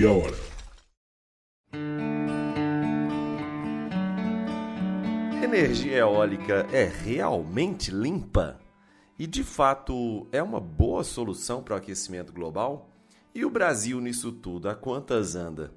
meia hora. Energia eólica é realmente limpa? E de fato é uma boa solução para o aquecimento global? E o Brasil nisso tudo, a quantas anda?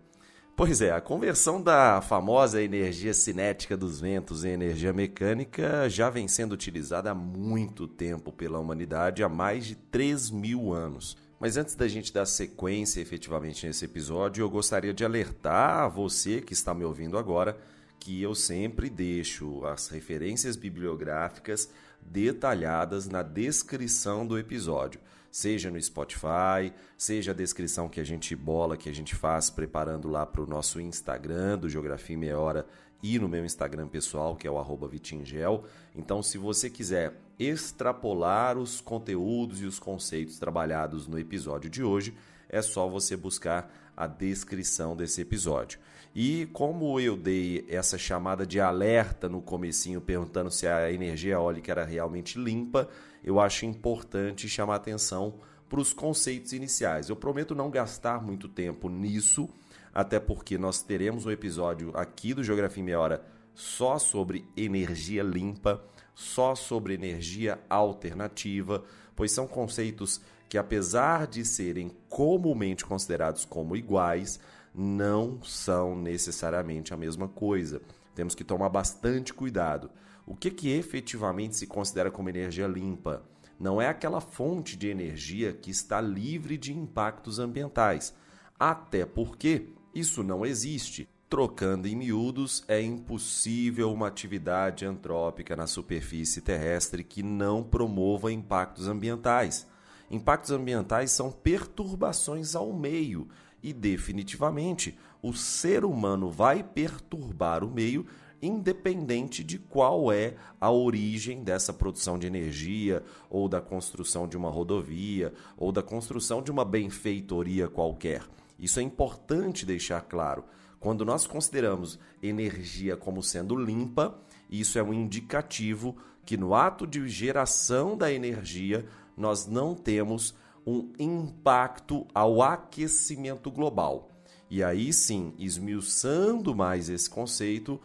Pois é, a conversão da famosa energia cinética dos ventos em energia mecânica já vem sendo utilizada há muito tempo pela humanidade, há mais de 3 mil anos. Mas antes da gente dar sequência efetivamente nesse episódio, eu gostaria de alertar a você que está me ouvindo agora que eu sempre deixo as referências bibliográficas detalhadas na descrição do episódio, seja no Spotify, seja a descrição que a gente bola, que a gente faz preparando lá para o nosso Instagram do Geografia Meia Hora e no meu Instagram pessoal, que é o arroba Vitingel. Então, se você quiser extrapolar os conteúdos e os conceitos trabalhados no episódio de hoje, é só você buscar a descrição desse episódio. E como eu dei essa chamada de alerta no comecinho perguntando se a energia eólica era realmente limpa, eu acho importante chamar atenção para os conceitos iniciais. Eu prometo não gastar muito tempo nisso, até porque nós teremos um episódio aqui do Geografia em Meia Hora só sobre energia limpa, só sobre energia alternativa, pois são conceitos que, apesar de serem comumente considerados como iguais, não são necessariamente a mesma coisa. Temos que tomar bastante cuidado. O que, que efetivamente se considera como energia limpa? Não é aquela fonte de energia que está livre de impactos ambientais. Até porque isso não existe. Trocando em miúdos, é impossível uma atividade antrópica na superfície terrestre que não promova impactos ambientais. Impactos ambientais são perturbações ao meio e definitivamente o ser humano vai perturbar o meio independente de qual é a origem dessa produção de energia, ou da construção de uma rodovia, ou da construção de uma benfeitoria qualquer. Isso é importante deixar claro. Quando nós consideramos energia como sendo limpa, isso é um indicativo que no ato de geração da energia nós não temos um impacto ao aquecimento global. E aí sim, esmiuçando mais esse conceito,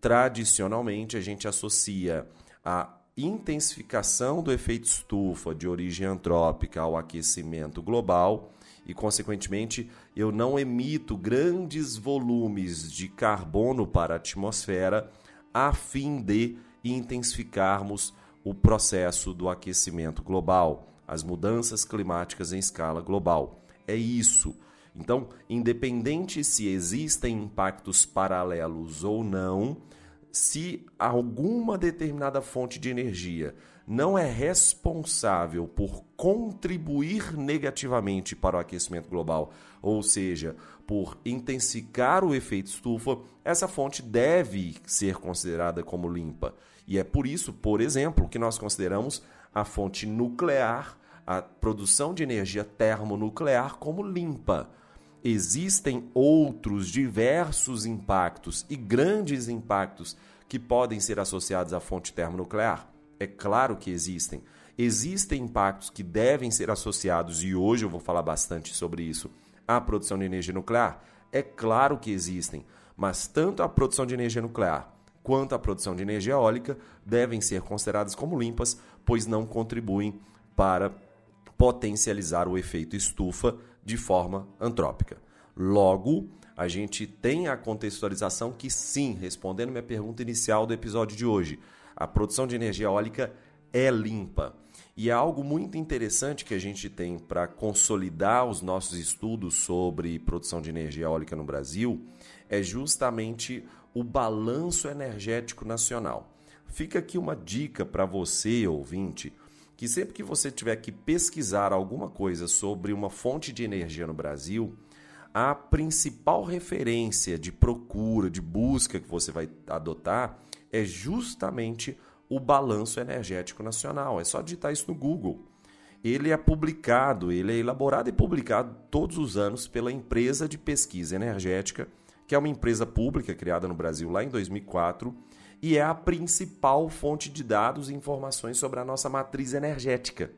tradicionalmente a gente associa a intensificação do efeito estufa de origem antrópica ao aquecimento global e, consequentemente, eu não emito grandes volumes de carbono para a atmosfera a fim de intensificarmos o processo do aquecimento global as mudanças climáticas em escala global. É isso. Então, independente se existem impactos paralelos ou não, se alguma determinada fonte de energia não é responsável por contribuir negativamente para o aquecimento global, ou seja, por intensificar o efeito estufa, essa fonte deve ser considerada como limpa. E é por isso, por exemplo, que nós consideramos a fonte nuclear a produção de energia termonuclear como limpa. Existem outros diversos impactos e grandes impactos que podem ser associados à fonte termonuclear? É claro que existem. Existem impactos que devem ser associados, e hoje eu vou falar bastante sobre isso, à produção de energia nuclear? É claro que existem, mas tanto a produção de energia nuclear quanto a produção de energia eólica devem ser consideradas como limpas, pois não contribuem para potencializar o efeito estufa de forma antrópica. Logo, a gente tem a contextualização que sim, respondendo minha pergunta inicial do episódio de hoje, a produção de energia eólica é limpa. E é algo muito interessante que a gente tem para consolidar os nossos estudos sobre produção de energia eólica no Brasil é justamente o balanço energético nacional. Fica aqui uma dica para você, ouvinte, que sempre que você tiver que pesquisar alguma coisa sobre uma fonte de energia no Brasil, a principal referência de procura, de busca que você vai adotar é justamente o balanço energético nacional. É só digitar isso no Google. Ele é publicado, ele é elaborado e publicado todos os anos pela empresa de pesquisa energética, que é uma empresa pública criada no Brasil lá em 2004 e é a principal fonte de dados e informações sobre a nossa matriz energética.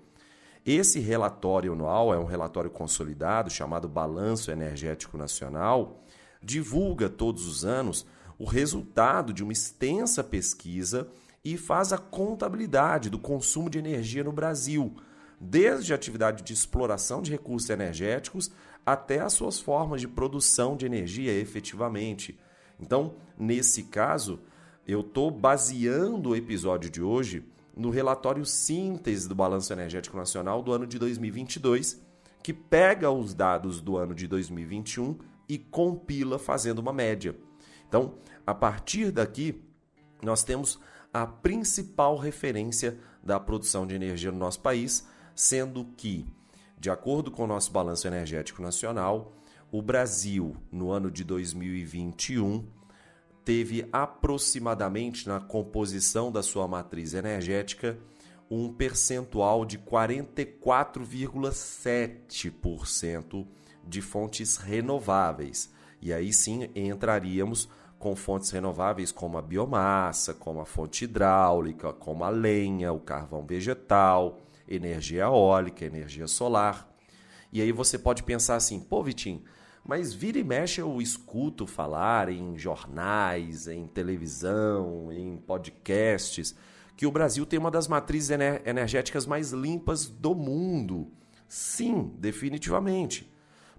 Esse relatório anual é um relatório consolidado chamado Balanço Energético Nacional, divulga todos os anos o resultado de uma extensa pesquisa e faz a contabilidade do consumo de energia no Brasil, desde a atividade de exploração de recursos energéticos até as suas formas de produção de energia efetivamente. Então, nesse caso, eu estou baseando o episódio de hoje no relatório síntese do Balanço Energético Nacional do ano de 2022, que pega os dados do ano de 2021 e compila fazendo uma média. Então, a partir daqui, nós temos a principal referência da produção de energia no nosso país, sendo que, de acordo com o nosso balanço energético nacional, o Brasil, no ano de 2021, teve aproximadamente na composição da sua matriz energética um percentual de 44,7% de fontes renováveis. E aí sim entraríamos com fontes renováveis como a biomassa, como a fonte hidráulica, como a lenha, o carvão vegetal, energia eólica, energia solar. E aí você pode pensar assim, pô, Vitinho, mas vira e mexe eu escuto falar em jornais, em televisão, em podcasts, que o Brasil tem uma das matrizes energéticas mais limpas do mundo. Sim, definitivamente.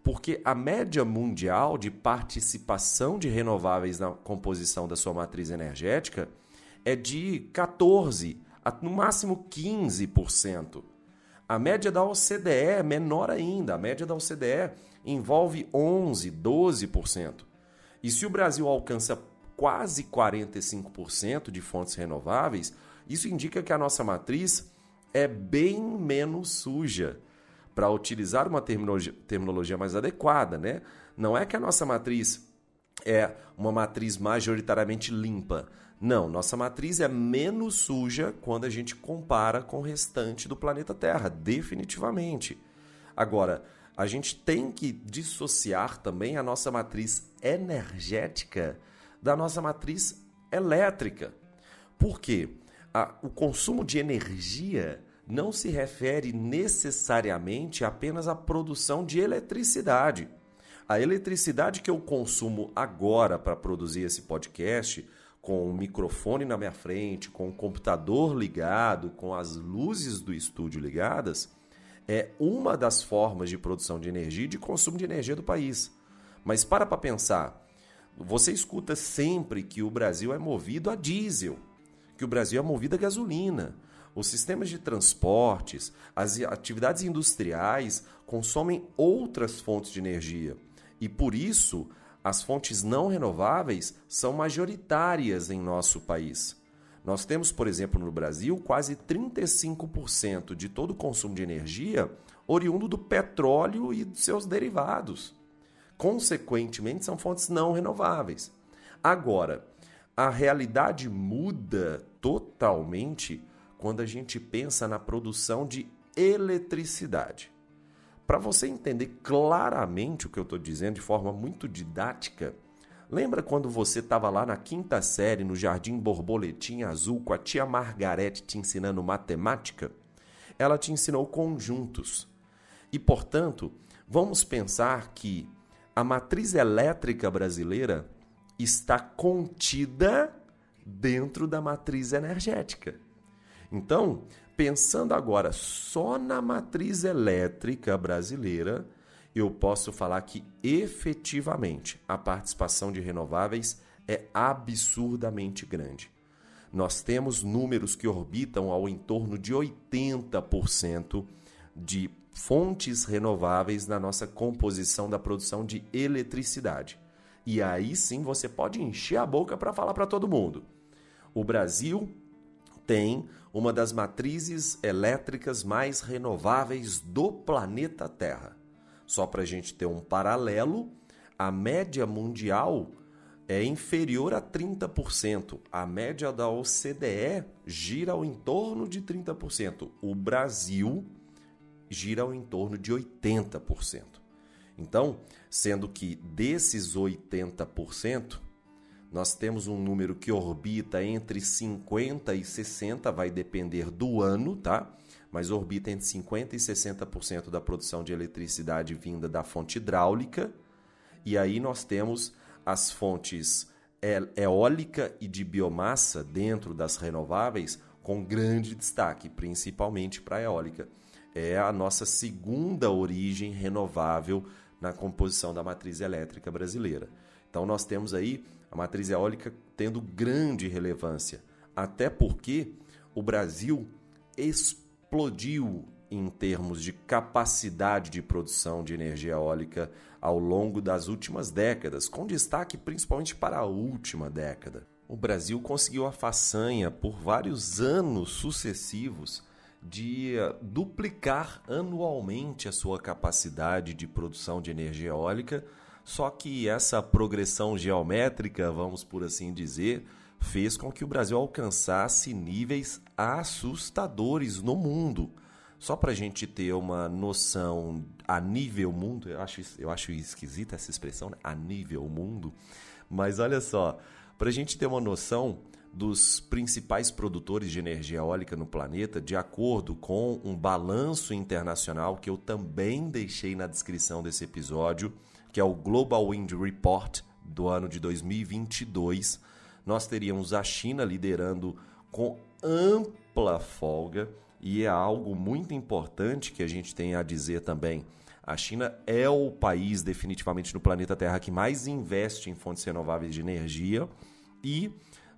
Porque a média mundial de participação de renováveis na composição da sua matriz energética é de 14, no máximo 15%. A média da OCDE é menor ainda. A média da OCDE envolve 11, 12%. E se o Brasil alcança quase 45% de fontes renováveis, isso indica que a nossa matriz é bem menos suja. Para utilizar uma terminologia, terminologia mais adequada, né? Não é que a nossa matriz é uma matriz majoritariamente limpa. Não, nossa matriz é menos suja quando a gente compara com o restante do planeta Terra, definitivamente. Agora, a gente tem que dissociar também a nossa matriz energética da nossa matriz elétrica. Por quê? O consumo de energia não se refere necessariamente apenas à produção de eletricidade. A eletricidade que eu consumo agora para produzir esse podcast, com o microfone na minha frente, com o computador ligado, com as luzes do estúdio ligadas, é uma das formas de produção de energia e de consumo de energia do país. Mas para para pensar, você escuta sempre que o Brasil é movido a diesel, que o Brasil é movido a gasolina. Os sistemas de transportes, as atividades industriais consomem outras fontes de energia. E por isso, as fontes não renováveis são majoritárias em nosso país. Nós temos, por exemplo, no Brasil, quase 35% de todo o consumo de energia oriundo do petróleo e dos seus derivados. Consequentemente, são fontes não renováveis. Agora, a realidade muda totalmente quando a gente pensa na produção de eletricidade. Para você entender claramente o que eu estou dizendo de forma muito didática, Lembra quando você estava lá na quinta série no Jardim Borboletinha Azul com a tia Margarete te ensinando matemática? Ela te ensinou conjuntos. E, portanto, vamos pensar que a matriz elétrica brasileira está contida dentro da matriz energética. Então, pensando agora só na matriz elétrica brasileira, eu posso falar que efetivamente a participação de renováveis é absurdamente grande. Nós temos números que orbitam ao entorno de 80% de fontes renováveis na nossa composição da produção de eletricidade. E aí sim você pode encher a boca para falar para todo mundo. O Brasil tem uma das matrizes elétricas mais renováveis do planeta Terra. Só para a gente ter um paralelo, a média mundial é inferior a 30%. A média da OCDE gira ao entorno de 30%. O Brasil gira ao entorno de 80%. Então, sendo que desses 80%, nós temos um número que orbita entre 50 e 60, vai depender do ano, tá? Mas orbita entre 50 e 60% da produção de eletricidade vinda da fonte hidráulica. E aí nós temos as fontes eólica e de biomassa dentro das renováveis com grande destaque, principalmente para a eólica. É a nossa segunda origem renovável na composição da matriz elétrica brasileira. Então nós temos aí a matriz eólica tendo grande relevância, até porque o Brasil explodiu em termos de capacidade de produção de energia eólica ao longo das últimas décadas, com destaque principalmente para a última década. O Brasil conseguiu a façanha por vários anos sucessivos de eh, duplicar anualmente a sua capacidade de produção de energia eólica, só que essa progressão geométrica, vamos por assim dizer, fez com que o Brasil alcançasse níveis assustadores no mundo. Só para a gente ter uma noção a nível mundo, eu acho, eu acho esquisita essa expressão, né? a nível mundo, mas olha só, para a gente ter uma noção, dos principais produtores de energia eólica no planeta, de acordo com um balanço internacional que eu também deixei na descrição desse episódio, que é o Global Wind Report do ano de 2022. Nós teríamos a China liderando com ampla folga, e é algo muito importante que a gente tem a dizer também. A China é o país definitivamente no planeta Terra que mais investe em fontes renováveis de energia e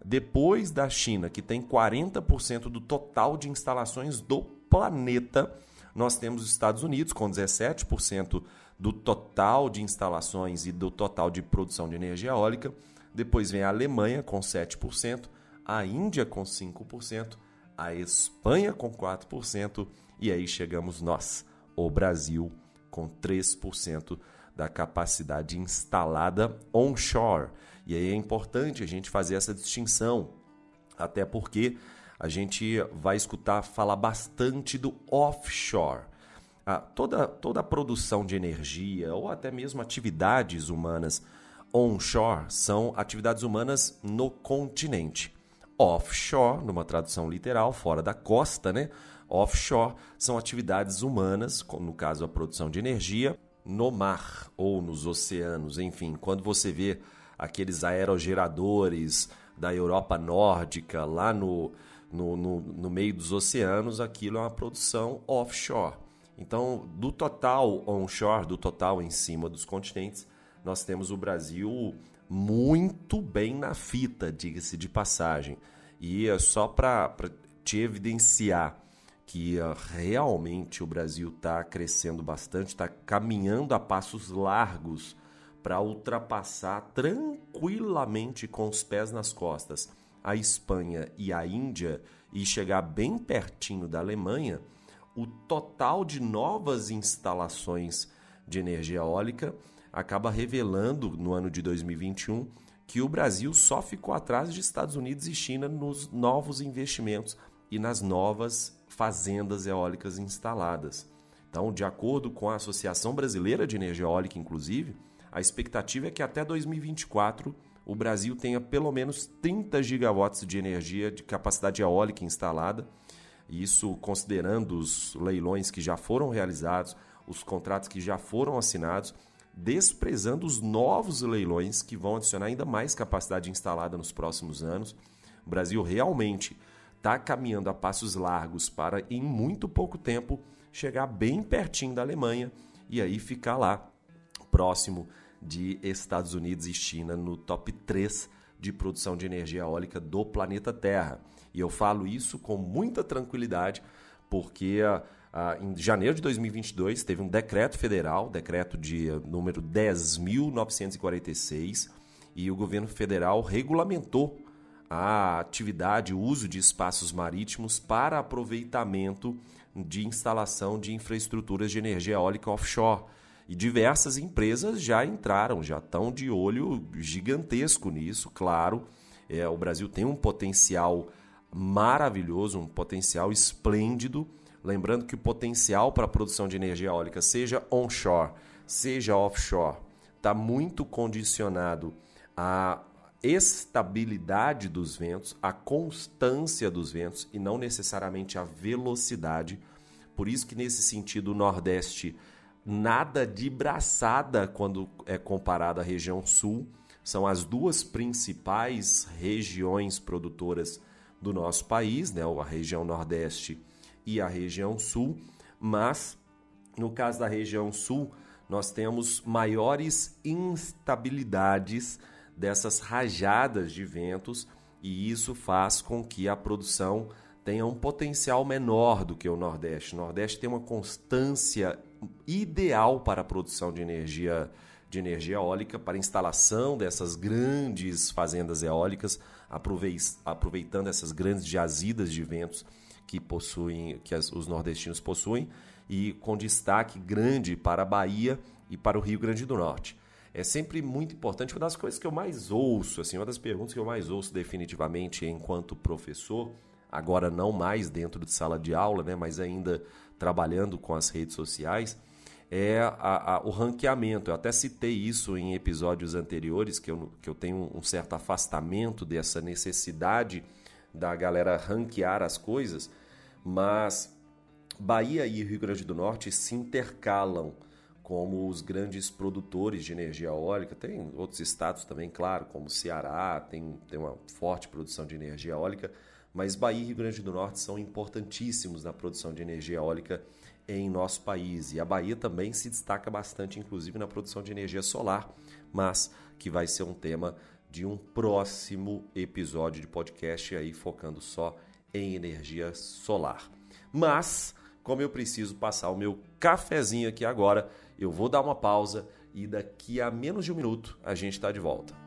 depois da China, que tem 40% do total de instalações do planeta, nós temos os Estados Unidos com 17% do total de instalações e do total de produção de energia eólica. Depois vem a Alemanha com 7%, a Índia com 5%, a Espanha com 4% e aí chegamos nós, o Brasil, com 3% da capacidade instalada onshore. E aí é importante a gente fazer essa distinção, até porque a gente vai escutar falar bastante do offshore. Toda, toda a produção de energia ou até mesmo atividades humanas onshore são atividades humanas no continente. Offshore, numa tradução literal, fora da costa, né? Offshore são atividades humanas, no caso a produção de energia, no mar ou nos oceanos, enfim, quando você vê aqueles aerogeradores da Europa nórdica lá no, no, no, no meio dos oceanos, aquilo é uma produção offshore. Então, do total onshore, do total em cima dos continentes, nós temos o Brasil muito bem na fita, diga-se de passagem. E é só para te evidenciar que uh, realmente o Brasil está crescendo bastante, está caminhando a passos largos para ultrapassar tranquilamente com os pés nas costas a Espanha e a Índia e chegar bem pertinho da Alemanha, o total de novas instalações de energia eólica acaba revelando no ano de 2021 que o Brasil só ficou atrás de Estados Unidos e China nos novos investimentos e nas novas fazendas eólicas instaladas. Então, de acordo com a Associação Brasileira de Energia Eólica, inclusive, a expectativa é que até 2024 o Brasil tenha pelo menos 30 gigawatts de energia de capacidade eólica instalada, isso considerando os leilões que já foram realizados, os contratos que já foram assinados, desprezando os novos leilões que vão adicionar ainda mais capacidade instalada nos próximos anos. O Brasil realmente está caminhando a passos largos para, em muito pouco tempo, chegar bem pertinho da Alemanha e aí ficar lá próximo de Estados Unidos e China no top 3 de produção de energia eólica do planeta Terra. E eu falo isso com muita tranquilidade, porque ah, em janeiro de 2022 teve um decreto federal, decreto de número 10.946, e o governo federal regulamentou a atividade, o uso de espaços marítimos para aproveitamento de instalação de infraestruturas de energia eólica offshore. E diversas empresas já entraram, já estão de olho gigantesco nisso, claro. É, o Brasil tem um potencial maravilhoso, um potencial esplêndido. Lembrando que o potencial para a produção de energia eólica, seja onshore, seja offshore, está muito condicionado a estabilidade dos ventos, a constância dos ventos e não necessariamente a velocidade. Por isso que nesse sentido o Nordeste nada de braçada quando é comparado à região Sul. São as duas principais regiões produtoras do nosso país, né? a região Nordeste e a região Sul, mas no caso da região Sul, nós temos maiores instabilidades dessas rajadas de ventos e isso faz com que a produção tenha um potencial menor do que o Nordeste. O Nordeste tem uma constância ideal para a produção de energia de energia eólica, para instalação dessas grandes fazendas eólicas, aproveitando essas grandes jazidas de ventos que possuem, que as, os nordestinos possuem, e com destaque grande para a Bahia e para o Rio Grande do Norte. É sempre muito importante, uma das coisas que eu mais ouço, assim, uma das perguntas que eu mais ouço definitivamente enquanto professor, agora não mais dentro de sala de aula, né, mas ainda trabalhando com as redes sociais, é a, a, o ranqueamento. Eu até citei isso em episódios anteriores, que eu, que eu tenho um certo afastamento dessa necessidade da galera ranquear as coisas, mas Bahia e Rio Grande do Norte se intercalam como os grandes produtores de energia eólica. Tem outros estados também, claro, como Ceará, tem, tem uma forte produção de energia eólica, mas Bahia e Rio Grande do Norte são importantíssimos na produção de energia eólica em nosso país. E a Bahia também se destaca bastante, inclusive na produção de energia solar, mas que vai ser um tema de um próximo episódio de podcast aí focando só em energia solar. Mas como eu preciso passar o meu cafezinho aqui agora, eu vou dar uma pausa e daqui a menos de um minuto a gente está de volta.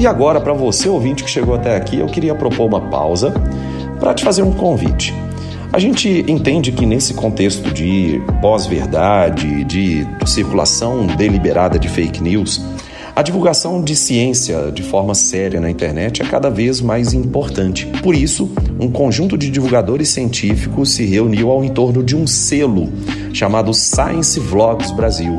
E agora, para você ouvinte que chegou até aqui, eu queria propor uma pausa para te fazer um convite. A gente entende que nesse contexto de pós-verdade, de circulação deliberada de fake news, a divulgação de ciência de forma séria na internet é cada vez mais importante. Por isso, um conjunto de divulgadores científicos se reuniu ao entorno de um selo chamado Science Vlogs Brasil.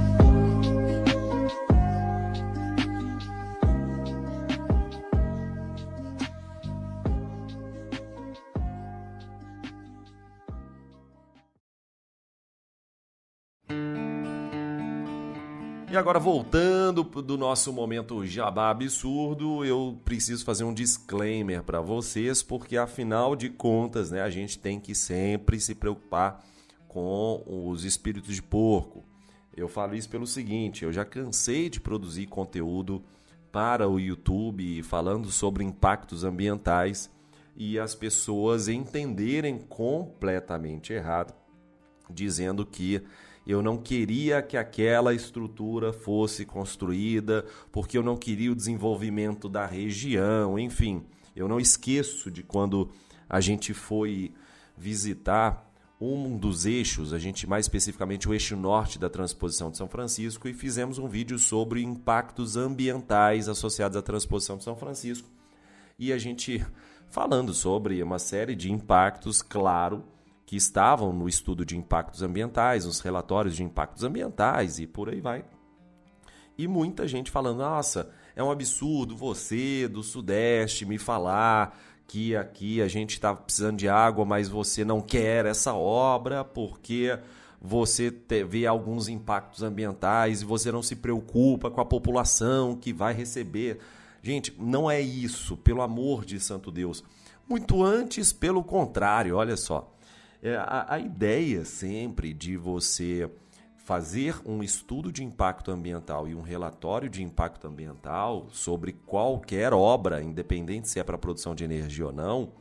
Agora, voltando do nosso momento jabá absurdo, eu preciso fazer um disclaimer para vocês, porque afinal de contas, né, a gente tem que sempre se preocupar com os espíritos de porco. Eu falo isso pelo seguinte: eu já cansei de produzir conteúdo para o YouTube falando sobre impactos ambientais e as pessoas entenderem completamente errado, dizendo que eu não queria que aquela estrutura fosse construída, porque eu não queria o desenvolvimento da região, enfim. Eu não esqueço de quando a gente foi visitar um dos eixos, a gente mais especificamente o eixo norte da transposição de São Francisco e fizemos um vídeo sobre impactos ambientais associados à transposição de São Francisco. E a gente falando sobre uma série de impactos, claro, que estavam no estudo de impactos ambientais, nos relatórios de impactos ambientais e por aí vai. E muita gente falando: nossa, é um absurdo você do Sudeste me falar que aqui a gente está precisando de água, mas você não quer essa obra porque você vê alguns impactos ambientais e você não se preocupa com a população que vai receber. Gente, não é isso, pelo amor de santo Deus. Muito antes, pelo contrário, olha só. É, a, a ideia sempre de você fazer um estudo de impacto ambiental e um relatório de impacto ambiental sobre qualquer obra, independente se é para produção de energia ou não,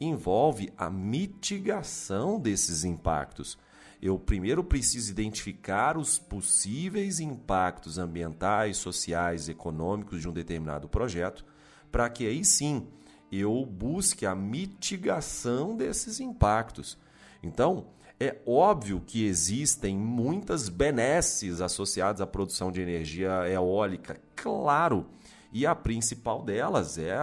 envolve a mitigação desses impactos. Eu primeiro preciso identificar os possíveis impactos ambientais, sociais, econômicos de um determinado projeto, para que aí sim eu busque a mitigação desses impactos. Então, é óbvio que existem muitas benesses associadas à produção de energia eólica, claro. E a principal delas é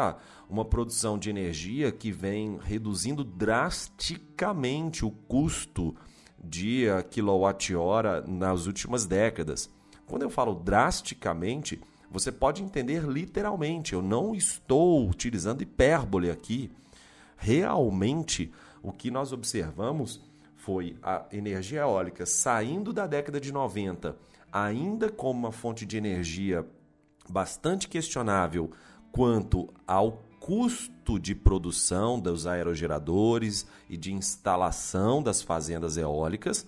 uma produção de energia que vem reduzindo drasticamente o custo de quilowatt-hora nas últimas décadas. Quando eu falo drasticamente, você pode entender literalmente. Eu não estou utilizando hipérbole aqui. Realmente, o que nós observamos foi a energia eólica saindo da década de 90, ainda como uma fonte de energia bastante questionável quanto ao custo de produção dos aerogeradores e de instalação das fazendas eólicas,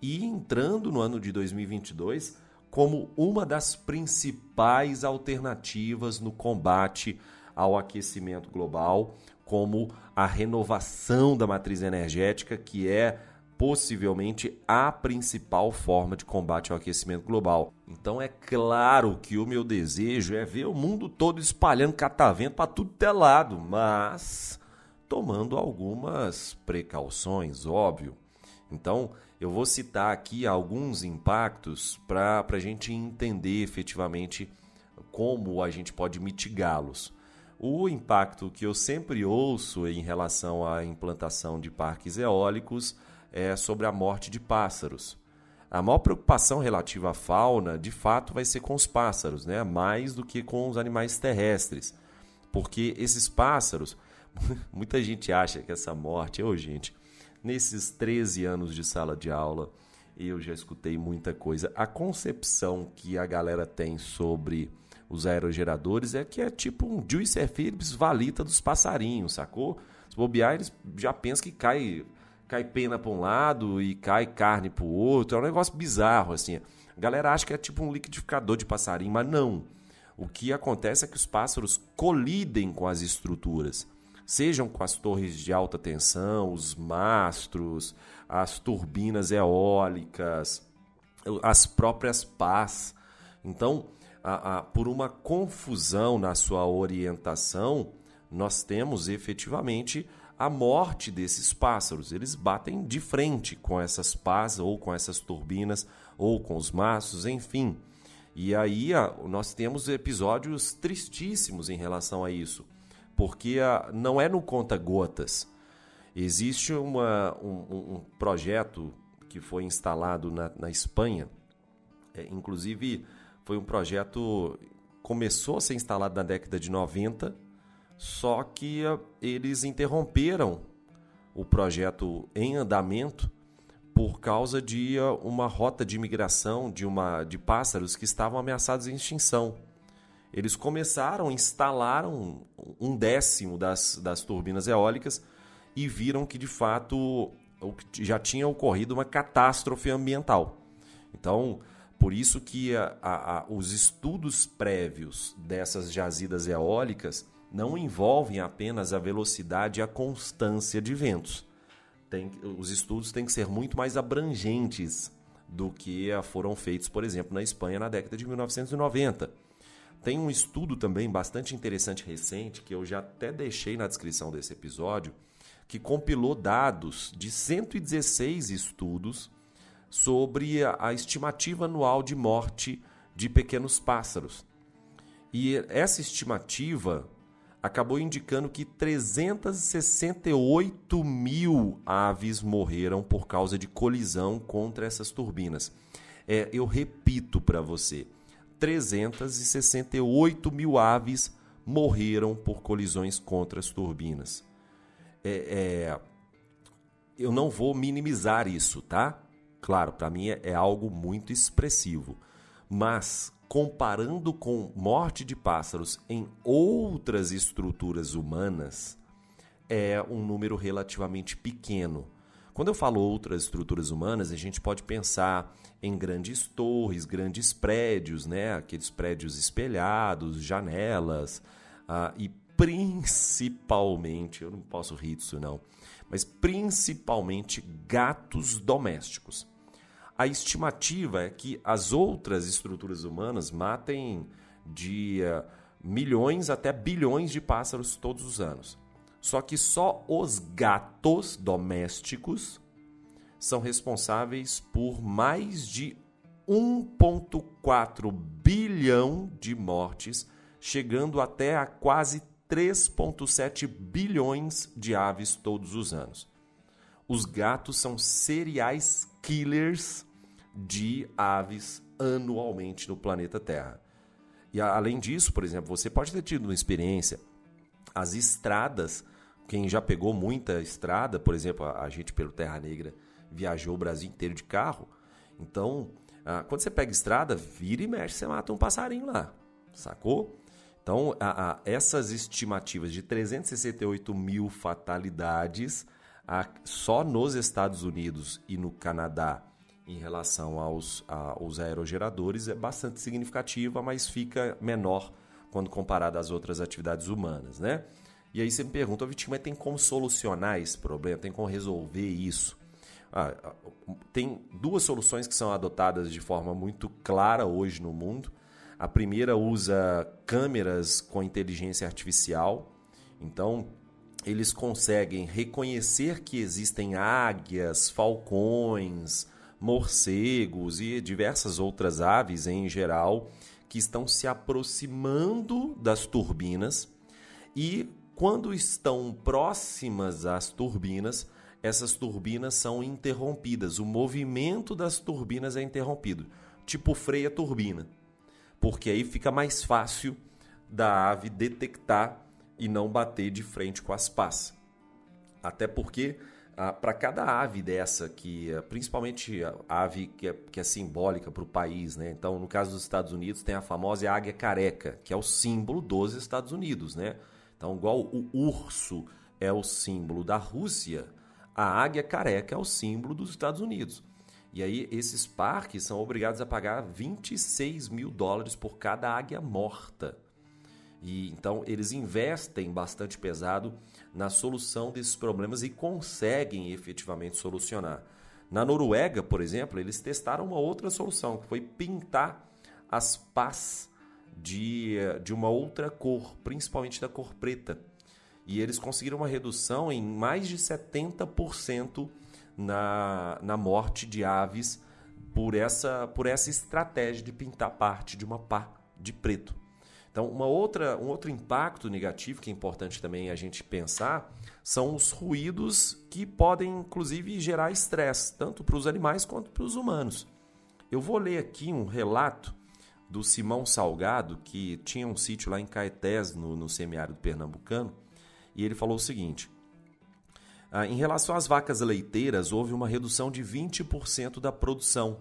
e entrando no ano de 2022 como uma das principais alternativas no combate ao aquecimento global, como a renovação da matriz energética, que é possivelmente a principal forma de combate ao aquecimento global. Então é claro que o meu desejo é ver o mundo todo espalhando catavento para tudo que é lado, mas tomando algumas precauções, óbvio. Então eu vou citar aqui alguns impactos para a gente entender efetivamente como a gente pode mitigá-los. O impacto que eu sempre ouço em relação à implantação de parques eólicos é, sobre a morte de pássaros. A maior preocupação relativa à fauna, de fato, vai ser com os pássaros, né? mais do que com os animais terrestres. Porque esses pássaros, muita gente acha que essa morte, ô gente, nesses 13 anos de sala de aula, eu já escutei muita coisa. A concepção que a galera tem sobre os aerogeradores é que é tipo um Juicer Phillips valita dos passarinhos, sacou? Se bobear, eles já pensam que cai cai pena para um lado e cai carne para o outro. É um negócio bizarro, assim. A galera acha que é tipo um liquidificador de passarinho, mas não. O que acontece é que os pássaros colidem com as estruturas, sejam com as torres de alta tensão, os mastros, as turbinas eólicas, as próprias pás. Então, a, a, por uma confusão na sua orientação, nós temos efetivamente a morte desses pássaros. Eles batem de frente com essas pás ou com essas turbinas ou com os maços, enfim. E aí nós temos episódios tristíssimos em relação a isso, porque não é no conta-gotas. Existe uma, um, um, projeto que foi instalado na, na Espanha, é, inclusive foi um projeto começou a ser instalado na década de 90 só que eh, eles interromperam o projeto em andamento por causa de eh, uma rota de imigração de, uma, de pássaros que estavam ameaçados de extinção. Eles começaram, instalaram um décimo das, das turbinas eólicas e viram que de fato já tinha ocorrido uma catástrofe ambiental. Então, por isso que a, a, a, os estudos prévios dessas jazidas eólicas não envolvem apenas a velocidade e a constância de ventos. Tem, os estudos têm que ser muito mais abrangentes do que foram feitos, por exemplo, na Espanha na década de 1990. Tem um estudo também bastante interessante recente, que eu já até deixei na descrição desse episódio, que compilou dados de 116 estudos sobre a estimativa anual de morte de pequenos pássaros. E essa estimativa acabou indicando que 368 mil aves morreram por causa de colisão contra essas turbinas. É, eu repito para você: 368 mil aves morreram por colisões contra as turbinas. É, é, eu não vou minimizar isso, tá? Claro, para mim é, é algo muito expressivo. Mas comparando com morte de pássaros em outras estruturas humanas, é um número relativamente pequeno. Quando eu falo outras estruturas humanas, a gente pode pensar em grandes torres, grandes prédios, né? aqueles prédios espelhados, janelas, uh, e principalmente, eu não posso rir disso não, mas principalmente gatos domésticos. A estimativa é que as outras estruturas humanas matem de uh, milhões até bilhões de pássaros todos os anos. Só que só os gatos domésticos são responsáveis por mais de 1,4 bilhão de mortes, chegando até a quase 3,7 bilhões de aves todos os anos. Os gatos são cereais killers de aves anualmente no planeta Terra. E além disso, por exemplo, você pode ter tido uma experiência, as estradas, quem já pegou muita estrada, por exemplo, a gente pelo Terra Negra viajou o Brasil inteiro de carro, então quando você pega estrada, vira e mexe, você mata um passarinho lá, sacou? Então, a, a, essas estimativas de 368 mil fatalidades a, só nos Estados Unidos e no Canadá em relação aos, aos aerogeradores é bastante significativa, mas fica menor quando comparado às outras atividades humanas, né? E aí você me pergunta, Vitinho, mas tem como solucionar esse problema? Tem como resolver isso? Ah, tem duas soluções que são adotadas de forma muito clara hoje no mundo. A primeira usa câmeras com inteligência artificial. Então, eles conseguem reconhecer que existem águias, falcões, morcegos e diversas outras aves em geral que estão se aproximando das turbinas e quando estão próximas às turbinas, essas turbinas são interrompidas. O movimento das turbinas é interrompido, tipo freia turbina, porque aí fica mais fácil da ave detectar e não bater de frente com as pás. Até porque ah, para cada ave dessa, que ah, principalmente a ave que é, que é simbólica para o país, né? Então, no caso dos Estados Unidos, tem a famosa águia careca, que é o símbolo dos Estados Unidos, né? Então, igual o urso é o símbolo da Rússia, a águia careca é o símbolo dos Estados Unidos. E aí, esses parques são obrigados a pagar 26 mil dólares por cada águia morta. E então eles investem bastante pesado na solução desses problemas e conseguem efetivamente solucionar. Na Noruega, por exemplo, eles testaram uma outra solução, que foi pintar as pás de, de uma outra cor, principalmente da cor preta. E eles conseguiram uma redução em mais de 70% na, na morte de aves por essa, por essa estratégia de pintar parte de uma pá de preto. Então, uma outra, um outro impacto negativo que é importante também a gente pensar são os ruídos que podem, inclusive, gerar estresse, tanto para os animais quanto para os humanos. Eu vou ler aqui um relato do Simão Salgado, que tinha um sítio lá em Caetés, no, no semiárido pernambucano, e ele falou o seguinte: ah, em relação às vacas leiteiras, houve uma redução de 20% da produção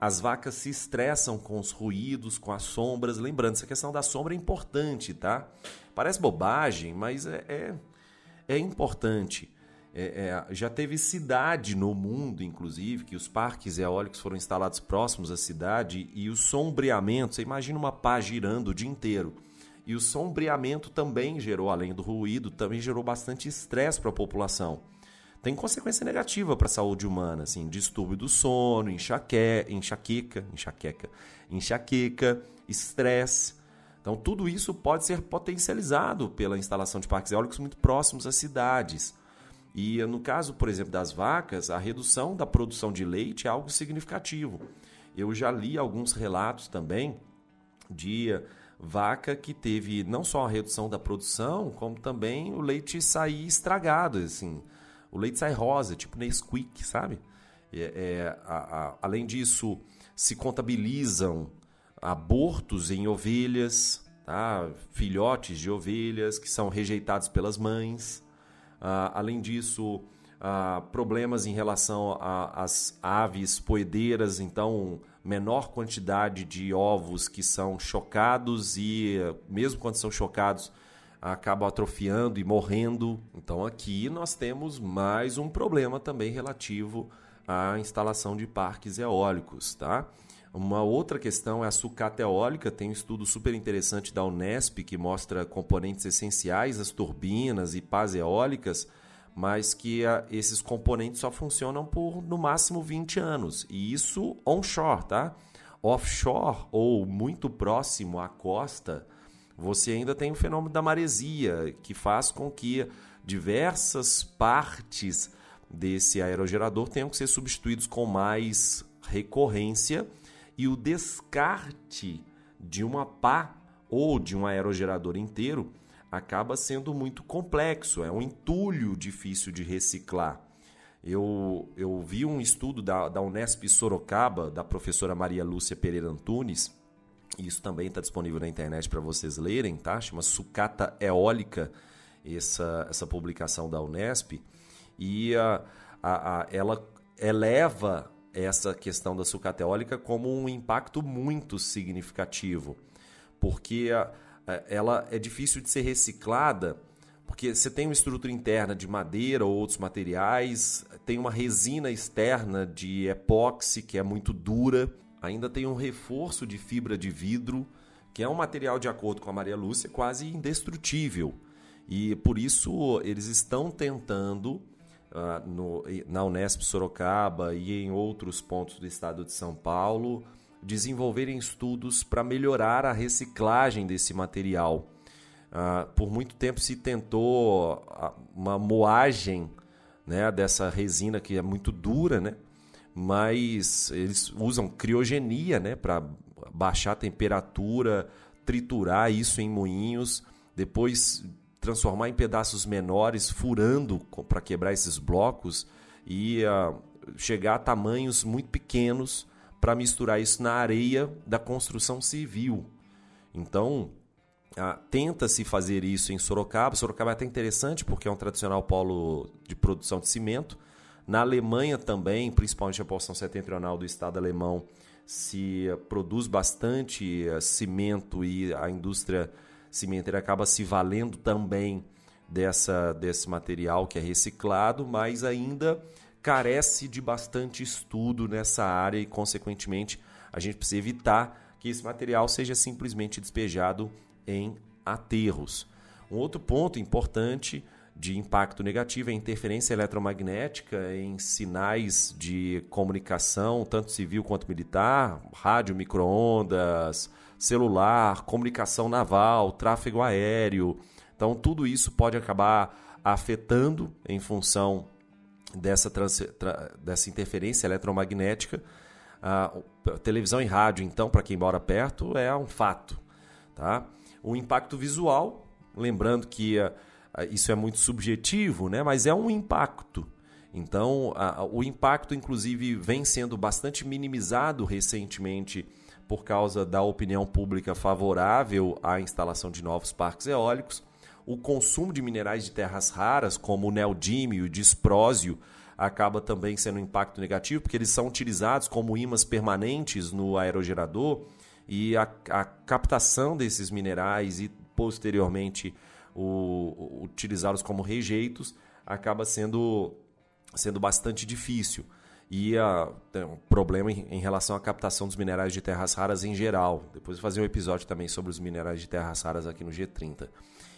as vacas se estressam com os ruídos, com as sombras. Lembrando, essa questão da sombra é importante, tá? Parece bobagem, mas é, é, é importante. É, é, já teve cidade no mundo, inclusive, que os parques eólicos foram instalados próximos à cidade e o sombreamento, você imagina uma pá girando o dia inteiro. E o sombreamento também gerou, além do ruído, também gerou bastante estresse para a população tem consequência negativa para a saúde humana, assim, distúrbio do sono, enxaque, enxaqueca, enxaqueca, enxaqueca, estresse. Então, tudo isso pode ser potencializado pela instalação de parques eólicos muito próximos às cidades. E no caso, por exemplo, das vacas, a redução da produção de leite é algo significativo. Eu já li alguns relatos também de vaca que teve não só a redução da produção, como também o leite sair estragado, assim. O leite sai rosa, tipo Nesquik, sabe? É, é, a, a, além disso, se contabilizam abortos em ovelhas, tá? filhotes de ovelhas que são rejeitados pelas mães. Ah, além disso, ah, problemas em relação às aves poedeiras, então menor quantidade de ovos que são chocados e, mesmo quando são chocados, acabam atrofiando e morrendo. Então aqui nós temos mais um problema também relativo à instalação de parques eólicos, tá? Uma outra questão é a sucata eólica. Tem um estudo super interessante da Unesp que mostra componentes essenciais das turbinas e pás eólicas, mas que a, esses componentes só funcionam por no máximo 20 anos. E isso onshore, tá? Offshore ou muito próximo à costa, você ainda tem o fenômeno da maresia, que faz com que diversas partes desse aerogerador tenham que ser substituídos com mais recorrência e o descarte de uma pá ou de um aerogerador inteiro acaba sendo muito complexo, é um entulho difícil de reciclar. Eu, eu vi um estudo da, da Unesp Sorocaba, da professora Maria Lúcia Pereira Antunes, isso também está disponível na internet para vocês lerem, tá? Chama Sucata Eólica, essa, essa publicação da Unesp, e a, a, a, ela eleva essa questão da sucata eólica como um impacto muito significativo, porque ela é difícil de ser reciclada, porque você tem uma estrutura interna de madeira ou outros materiais, tem uma resina externa de epóxi que é muito dura, ainda tem um reforço de fibra de vidro, que é um material, de acordo com a Maria Lúcia, quase indestrutível. E por isso eles estão tentando uh, no, na Unesp Sorocaba e em outros pontos do estado de São Paulo, desenvolverem estudos para melhorar a reciclagem desse material. Uh, por muito tempo se tentou uma moagem né, dessa resina que é muito dura, né? Mas eles usam criogenia né, para baixar a temperatura, triturar isso em moinhos, depois transformar em pedaços menores, furando para quebrar esses blocos e uh, chegar a tamanhos muito pequenos para misturar isso na areia da construção civil. Então, uh, tenta-se fazer isso em Sorocaba. Sorocaba é até interessante porque é um tradicional polo de produção de cimento. Na Alemanha também, principalmente a porção setentrional do estado alemão, se produz bastante uh, cimento e a indústria cimenteira acaba se valendo também dessa, desse material que é reciclado, mas ainda carece de bastante estudo nessa área e, consequentemente, a gente precisa evitar que esse material seja simplesmente despejado em aterros. Um outro ponto importante de impacto negativo é interferência eletromagnética em sinais de comunicação, tanto civil quanto militar, rádio, microondas, celular, comunicação naval, tráfego aéreo. Então, tudo isso pode acabar afetando em função dessa, dessa interferência eletromagnética. A televisão e rádio, então, para quem mora perto, é um fato. Tá? O impacto visual, lembrando que isso é muito subjetivo, né? mas é um impacto. Então, o impacto, inclusive, vem sendo bastante minimizado recentemente por causa da opinião pública favorável à instalação de novos parques eólicos. O consumo de minerais de terras raras, como o neodímio e o disprósio, acaba também sendo um impacto negativo, porque eles são utilizados como ímãs permanentes no aerogerador e a, a captação desses minerais e, posteriormente, utilizá-los como rejeitos acaba sendo, sendo bastante difícil e uh, tem um problema em, em, relação à captação dos minerais de terras raras em geral. Depois vou fazer um episódio também sobre os minerais de terras raras aqui no G30.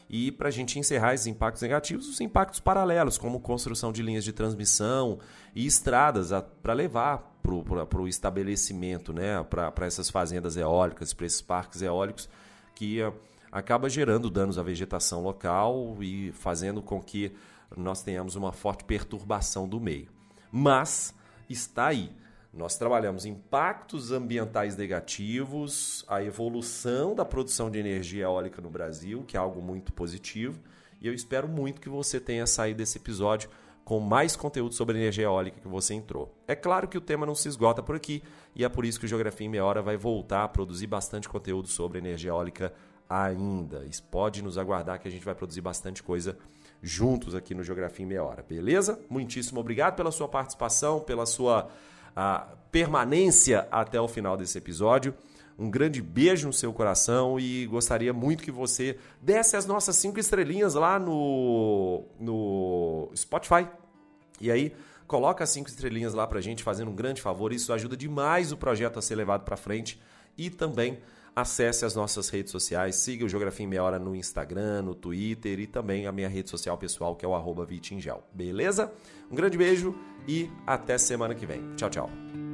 E para a gente encerrar esses impactos negativos, os impactos paralelos, como construção de linhas de transmissão e estradas para levar para o estabelecimento, né, para essas fazendas eólicas, para esses parques eólicos, que uh, acaba gerando danos à vegetação local e fazendo com que nós tenhamos uma forte perturbação do meio. Mas está aí. Nós trabalhamos impactos ambientais negativos, a evolução da produção de energia eólica no Brasil, que é algo muito positivo, e eu espero muito que você tenha saído desse episódio com mais conteúdo sobre energia eólica que você entrou. É claro que o tema não se esgota por aqui, e é por isso que o Geografia em Meia Hora vai voltar a produzir bastante conteúdo sobre energia eólica ainda. Pode nos aguardar que a gente vai produzir bastante coisa juntos aqui no Geografia em Meia Hora, beleza? Muitíssimo obrigado pela sua participação, pela sua uh, permanência até o final desse episódio. Um grande beijo no seu coração e gostaria muito que você desse as nossas cinco estrelinhas lá no, no Spotify. E aí, coloca as cinco estrelinhas lá pra gente, fazendo um grande favor. Isso ajuda demais o projeto a ser levado para frente. E também acesse as nossas redes sociais, siga o Geografia em Meia Hora no Instagram, no Twitter e também a minha rede social pessoal, que é o Vitingel. Beleza? Um grande beijo e até semana que vem. Tchau, tchau.